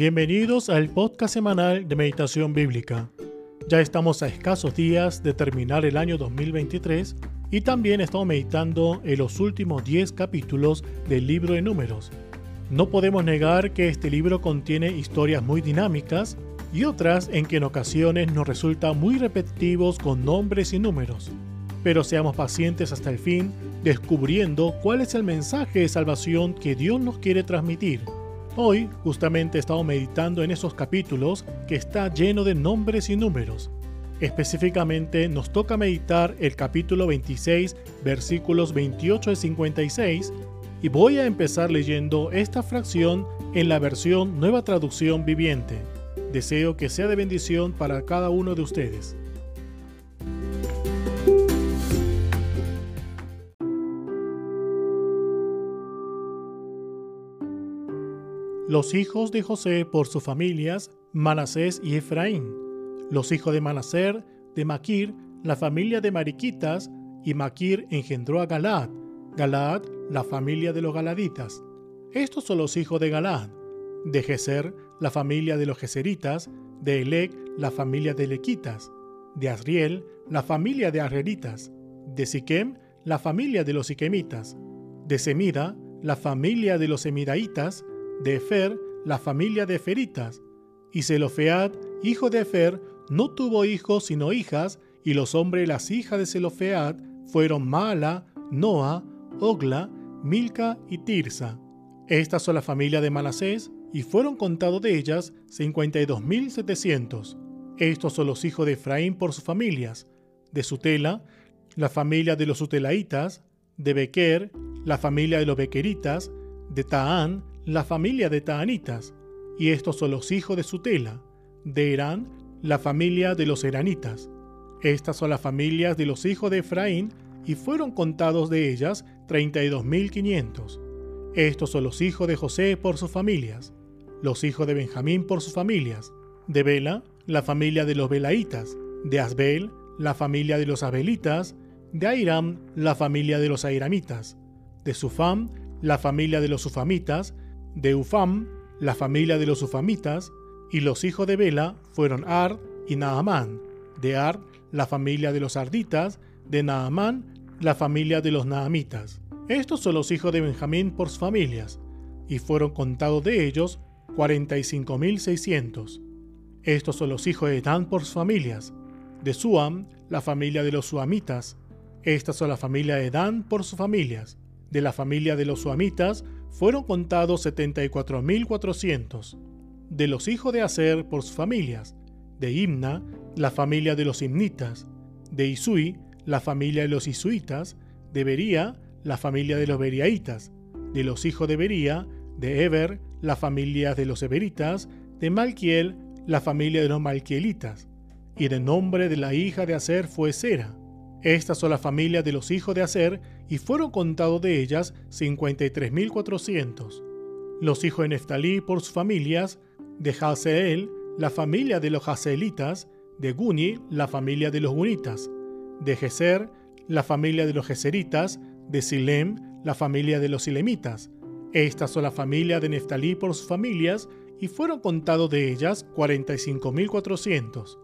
Bienvenidos al podcast semanal de Meditación Bíblica. Ya estamos a escasos días de terminar el año 2023 y también estamos meditando en los últimos 10 capítulos del libro de números. No podemos negar que este libro contiene historias muy dinámicas y otras en que en ocasiones nos resulta muy repetitivos con nombres y números. Pero seamos pacientes hasta el fin, descubriendo cuál es el mensaje de salvación que Dios nos quiere transmitir. Hoy justamente estamos meditando en esos capítulos que está lleno de nombres y números. Específicamente nos toca meditar el capítulo 26, versículos 28 y 56, y voy a empezar leyendo esta fracción en la versión Nueva Traducción Viviente. Deseo que sea de bendición para cada uno de ustedes. Los hijos de José por sus familias, Manasés y Efraín. Los hijos de Manaser, de Maquir, la familia de Mariquitas, y Maquir engendró a Galaad. Galaad, la familia de los Galaditas. Estos son los hijos de Galaad. De Geser, la familia de los Geseritas. De Elec, la familia de Elequitas. De Asriel, la familia de Arreritas. De Siquem, la familia de los Siquemitas. De Semida, la familia de los Semidaitas de Efer, la familia de Eferitas. Y Zelofead, hijo de Efer, no tuvo hijos sino hijas, y los hombres las hijas de Zelofead fueron Mala, Noa, Ogla, Milca y Tirsa. Estas son la familia de Manasés, y fueron contados de ellas 52.700. Estos son los hijos de Efraín por sus familias. De Sutela, la familia de los Sutelaitas, de Bequer, la familia de los Bequeritas, de Taán, la familia de Taanitas, y estos son los hijos de Sutela, de Herán, la familia de los Heranitas. Estas son las familias de los hijos de Efraín, y fueron contados de ellas 32.500. Estos son los hijos de José por sus familias, los hijos de Benjamín por sus familias, de Bela, la familia de los Belaitas, de Asbel, la familia de los Abelitas, de Airam, la familia de los Airamitas, de Sufam, la familia de los Sufamitas, de Ufam, la familia de los Ufamitas, y los hijos de Bela fueron Ard y Naamán. De Ard, la familia de los Arditas, de Naamán, la familia de los Naamitas. Estos son los hijos de Benjamín por sus familias, y fueron contados de ellos 45.600. Estos son los hijos de Dan por sus familias. De Suam, la familia de los Suamitas. Estas son la familia de Dan por sus familias. De la familia de los Suamitas fueron contados 74.400. De los hijos de Aser por sus familias, de Imna, la familia de los Imnitas, de Isui, la familia de los Isuitas, de Bería, la familia de los Beriaitas, de los hijos de Bería, de Eber, la familia de los Eberitas, de Malquiel, la familia de los Malquielitas, y de nombre de la hija de Aser fue Sera. Estas son las familias de los hijos de Aser, y fueron contados de ellas 53.400. Los hijos de Neftalí por sus familias, de Haseel, la familia de los Haseelitas, de Guni, la familia de los Gunitas, de Geser, la familia de los Geseritas, de Silem, la familia de los Silemitas. Estas son la familia de Neftalí por sus familias, y fueron contados de ellas 45.400.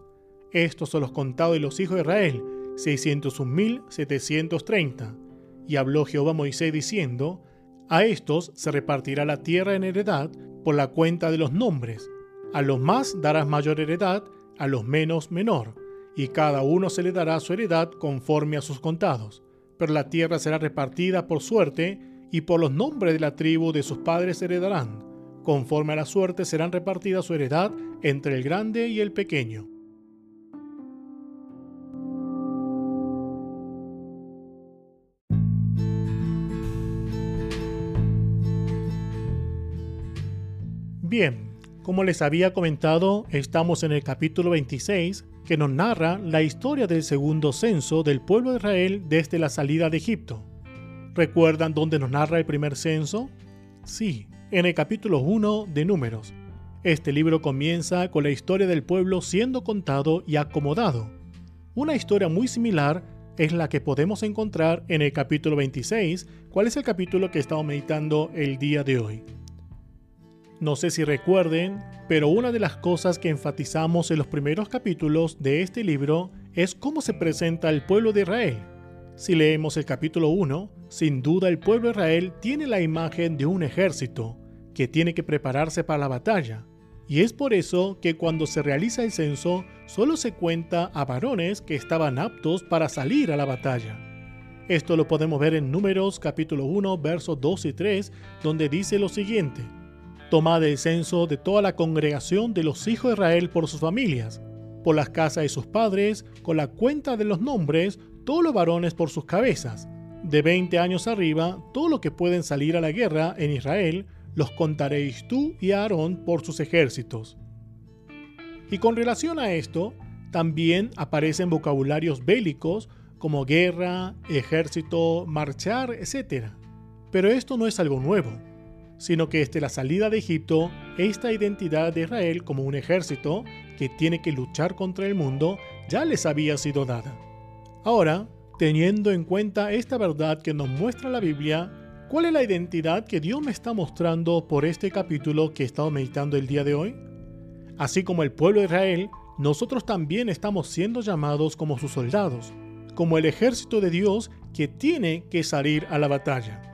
Estos son los contados de los hijos de Israel, 601.730. Y habló Jehová a Moisés diciendo, A estos se repartirá la tierra en heredad por la cuenta de los nombres. A los más darás mayor heredad, a los menos menor, y cada uno se le dará su heredad conforme a sus contados. Pero la tierra será repartida por suerte, y por los nombres de la tribu de sus padres heredarán. Conforme a la suerte serán repartidas su heredad entre el grande y el pequeño. Bien, como les había comentado, estamos en el capítulo 26 que nos narra la historia del segundo censo del pueblo de Israel desde la salida de Egipto. ¿Recuerdan dónde nos narra el primer censo? Sí, en el capítulo 1 de Números. Este libro comienza con la historia del pueblo siendo contado y acomodado. Una historia muy similar es la que podemos encontrar en el capítulo 26, cuál es el capítulo que estamos meditando el día de hoy. No sé si recuerden, pero una de las cosas que enfatizamos en los primeros capítulos de este libro es cómo se presenta el pueblo de Israel. Si leemos el capítulo 1, sin duda el pueblo de Israel tiene la imagen de un ejército que tiene que prepararse para la batalla. Y es por eso que cuando se realiza el censo, solo se cuenta a varones que estaban aptos para salir a la batalla. Esto lo podemos ver en Números capítulo 1, versos 2 y 3, donde dice lo siguiente. Tomad el censo de toda la congregación de los hijos de Israel por sus familias, por las casas de sus padres, con la cuenta de los nombres, todos los varones por sus cabezas. De 20 años arriba, todos los que pueden salir a la guerra en Israel, los contaréis tú y Aarón por sus ejércitos. Y con relación a esto, también aparecen vocabularios bélicos como guerra, ejército, marchar, etc. Pero esto no es algo nuevo sino que desde la salida de Egipto, esta identidad de Israel como un ejército que tiene que luchar contra el mundo ya les había sido dada. Ahora, teniendo en cuenta esta verdad que nos muestra la Biblia, ¿cuál es la identidad que Dios me está mostrando por este capítulo que he estado meditando el día de hoy? Así como el pueblo de Israel, nosotros también estamos siendo llamados como sus soldados, como el ejército de Dios que tiene que salir a la batalla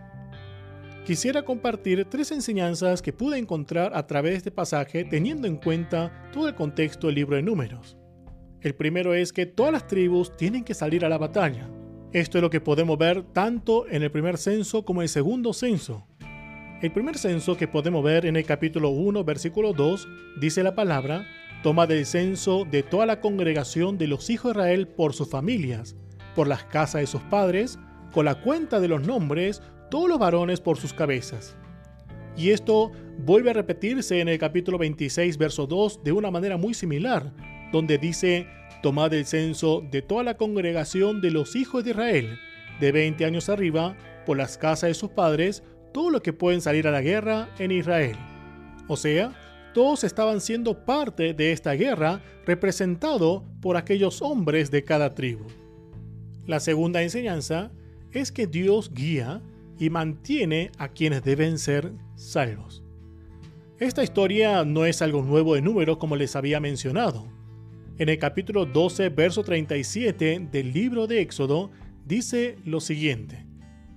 quisiera compartir tres enseñanzas que pude encontrar a través de este pasaje teniendo en cuenta todo el contexto del libro de números. El primero es que todas las tribus tienen que salir a la batalla. Esto es lo que podemos ver tanto en el primer censo como en el segundo censo. El primer censo que podemos ver en el capítulo 1, versículo 2, dice la palabra, toma del censo de toda la congregación de los hijos de Israel por sus familias, por las casas de sus padres, con la cuenta de los nombres, todos los varones por sus cabezas. Y esto vuelve a repetirse en el capítulo 26, verso 2, de una manera muy similar, donde dice, tomad el censo de toda la congregación de los hijos de Israel, de 20 años arriba, por las casas de sus padres, todos los que pueden salir a la guerra en Israel. O sea, todos estaban siendo parte de esta guerra representado por aquellos hombres de cada tribu. La segunda enseñanza es que Dios guía y mantiene a quienes deben ser salvos. Esta historia no es algo nuevo de números como les había mencionado. En el capítulo 12, verso 37 del libro de Éxodo, dice lo siguiente.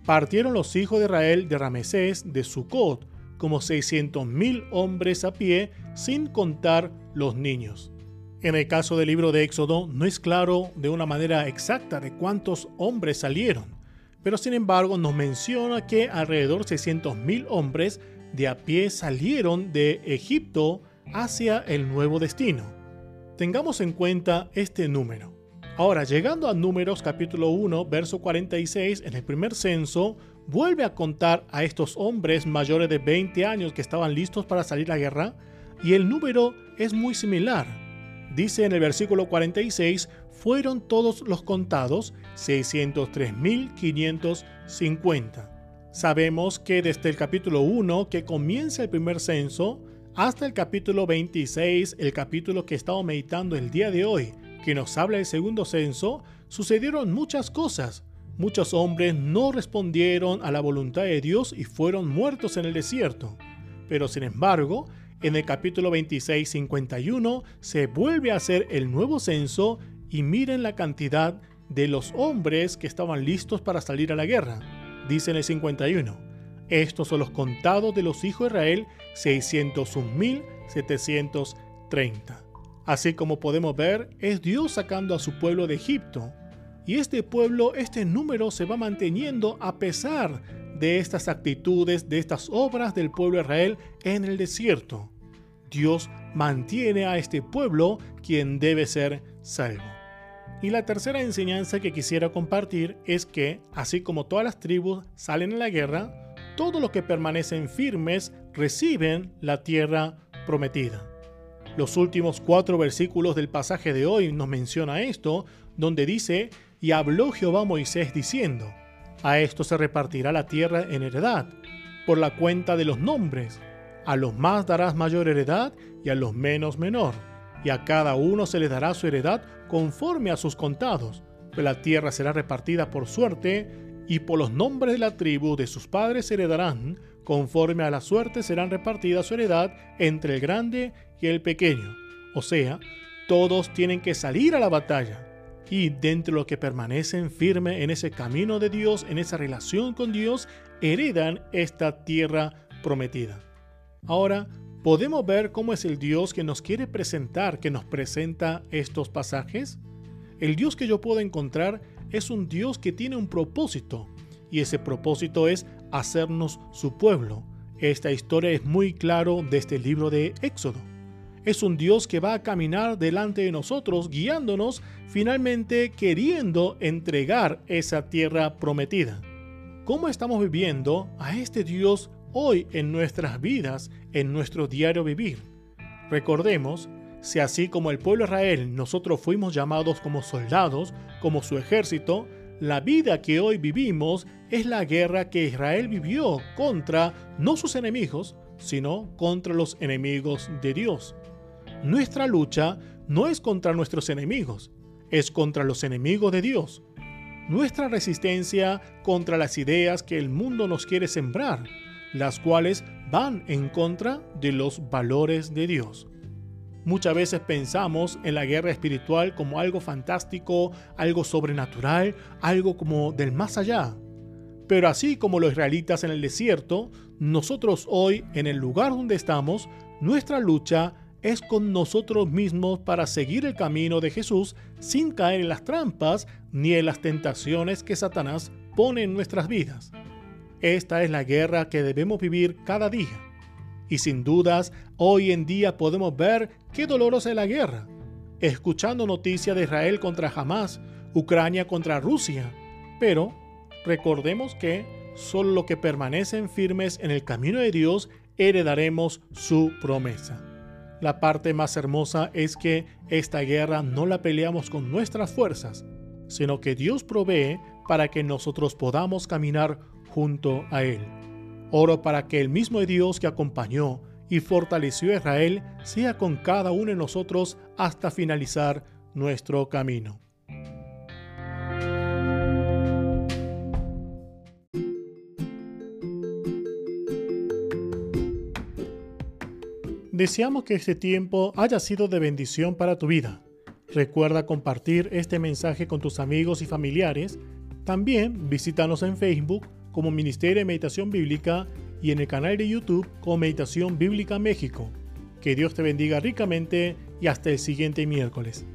Partieron los hijos de Israel de Ramesés, de Sucot, como 600.000 hombres a pie, sin contar los niños. En el caso del libro de Éxodo, no es claro de una manera exacta de cuántos hombres salieron, pero sin embargo nos menciona que alrededor de 600.000 hombres de a pie salieron de Egipto hacia el nuevo destino. Tengamos en cuenta este número. Ahora, llegando a Números capítulo 1, verso 46, en el primer censo, vuelve a contar a estos hombres mayores de 20 años que estaban listos para salir a la guerra, y el número es muy similar. Dice en el versículo 46, fueron todos los contados 603.550. Sabemos que desde el capítulo 1, que comienza el primer censo, hasta el capítulo 26, el capítulo que estamos meditando el día de hoy, que nos habla del segundo censo, sucedieron muchas cosas. Muchos hombres no respondieron a la voluntad de Dios y fueron muertos en el desierto. Pero sin embargo, en el capítulo 26-51 se vuelve a hacer el nuevo censo y miren la cantidad de los hombres que estaban listos para salir a la guerra. Dice en el 51, estos son los contados de los hijos de Israel, 601.730. Así como podemos ver, es Dios sacando a su pueblo de Egipto. Y este pueblo, este número se va manteniendo a pesar de estas actitudes, de estas obras del pueblo de Israel en el desierto. Dios mantiene a este pueblo quien debe ser salvo. Y la tercera enseñanza que quisiera compartir es que, así como todas las tribus salen a la guerra, todos los que permanecen firmes reciben la tierra prometida. Los últimos cuatro versículos del pasaje de hoy nos menciona esto, donde dice, y habló Jehová a Moisés diciendo, a esto se repartirá la tierra en heredad, por la cuenta de los nombres, a los más darás mayor heredad y a los menos menor y a cada uno se le dará su heredad conforme a sus contados, pues la tierra será repartida por suerte, y por los nombres de la tribu de sus padres heredarán, conforme a la suerte serán repartidas su heredad entre el grande y el pequeño. O sea, todos tienen que salir a la batalla. Y dentro de los que permanecen firmes en ese camino de Dios, en esa relación con Dios, heredan esta tierra prometida. Ahora, podemos ver cómo es el Dios que nos quiere presentar, que nos presenta estos pasajes. El Dios que yo puedo encontrar es un Dios que tiene un propósito, y ese propósito es hacernos su pueblo. Esta historia es muy claro de este libro de Éxodo. Es un Dios que va a caminar delante de nosotros, guiándonos, finalmente queriendo entregar esa tierra prometida. ¿Cómo estamos viviendo a este Dios hoy en nuestras vidas, en nuestro diario vivir? Recordemos, si así como el pueblo Israel nosotros fuimos llamados como soldados, como su ejército, la vida que hoy vivimos es la guerra que Israel vivió contra no sus enemigos, sino contra los enemigos de Dios. Nuestra lucha no es contra nuestros enemigos, es contra los enemigos de Dios. Nuestra resistencia contra las ideas que el mundo nos quiere sembrar, las cuales van en contra de los valores de Dios. Muchas veces pensamos en la guerra espiritual como algo fantástico, algo sobrenatural, algo como del más allá. Pero así como los israelitas en el desierto, nosotros hoy, en el lugar donde estamos, nuestra lucha es con nosotros mismos para seguir el camino de Jesús sin caer en las trampas ni en las tentaciones que Satanás pone en nuestras vidas. Esta es la guerra que debemos vivir cada día. Y sin dudas, hoy en día podemos ver qué dolorosa es la guerra. Escuchando noticias de Israel contra Hamas, Ucrania contra Rusia. Pero recordemos que solo los que permanecen firmes en el camino de Dios heredaremos su promesa. La parte más hermosa es que esta guerra no la peleamos con nuestras fuerzas, sino que Dios provee para que nosotros podamos caminar junto a Él. Oro para que el mismo Dios que acompañó y fortaleció a Israel sea con cada uno de nosotros hasta finalizar nuestro camino. Deseamos que este tiempo haya sido de bendición para tu vida. Recuerda compartir este mensaje con tus amigos y familiares. También visítanos en Facebook como Ministerio de Meditación Bíblica y en el canal de YouTube como Meditación Bíblica México. Que Dios te bendiga ricamente y hasta el siguiente miércoles.